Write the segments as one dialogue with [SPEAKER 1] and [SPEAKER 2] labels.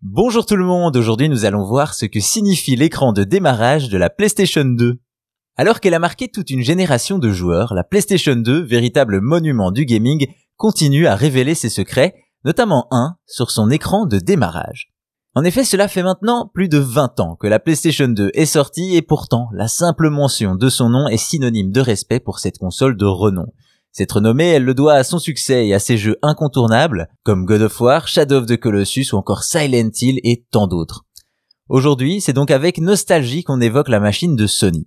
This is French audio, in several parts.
[SPEAKER 1] Bonjour tout le monde, aujourd'hui nous allons voir ce que signifie l'écran de démarrage de la PlayStation 2. Alors qu'elle a marqué toute une génération de joueurs, la PlayStation 2, véritable monument du gaming, continue à révéler ses secrets, notamment un sur son écran de démarrage. En effet, cela fait maintenant plus de 20 ans que la PlayStation 2 est sortie et pourtant la simple mention de son nom est synonyme de respect pour cette console de renom. Cette renommée, elle le doit à son succès et à ses jeux incontournables, comme God of War, Shadow of the Colossus ou encore Silent Hill et tant d'autres. Aujourd'hui, c'est donc avec nostalgie qu'on évoque la machine de Sony.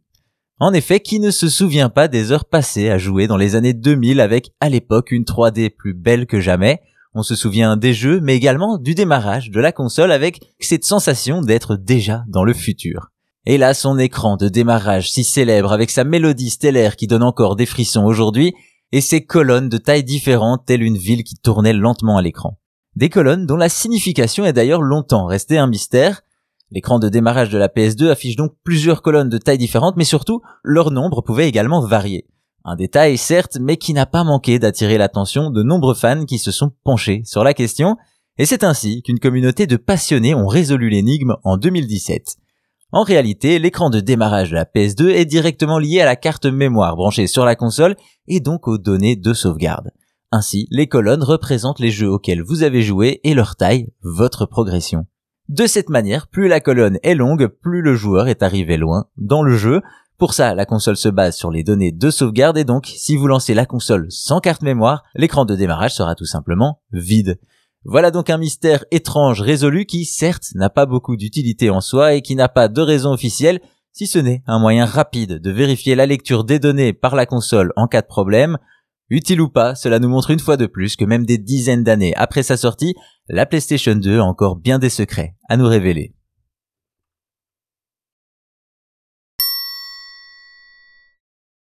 [SPEAKER 1] En effet, qui ne se souvient pas des heures passées à jouer dans les années 2000 avec, à l'époque, une 3D plus belle que jamais On se souvient des jeux, mais également du démarrage de la console avec cette sensation d'être déjà dans le futur. Et là, son écran de démarrage si célèbre avec sa mélodie stellaire qui donne encore des frissons aujourd'hui, et ses colonnes de tailles différentes telle une ville qui tournait lentement à l'écran. Des colonnes dont la signification est d'ailleurs longtemps restée un mystère. L'écran de démarrage de la PS2 affiche donc plusieurs colonnes de tailles différentes, mais surtout, leur nombre pouvait également varier. Un détail certes, mais qui n'a pas manqué d'attirer l'attention de nombreux fans qui se sont penchés sur la question, et c'est ainsi qu'une communauté de passionnés ont résolu l'énigme en 2017. En réalité, l'écran de démarrage de la PS2 est directement lié à la carte mémoire branchée sur la console et donc aux données de sauvegarde. Ainsi, les colonnes représentent les jeux auxquels vous avez joué et leur taille, votre progression. De cette manière, plus la colonne est longue, plus le joueur est arrivé loin dans le jeu. Pour ça, la console se base sur les données de sauvegarde et donc, si vous lancez la console sans carte mémoire, l'écran de démarrage sera tout simplement vide. Voilà donc un mystère étrange résolu qui, certes, n'a pas beaucoup d'utilité en soi et qui n'a pas de raison officielle, si ce n'est un moyen rapide de vérifier la lecture des données par la console en cas de problème. Utile ou pas, cela nous montre une fois de plus que même des dizaines d'années après sa sortie, la PlayStation 2 a encore bien des secrets à nous révéler.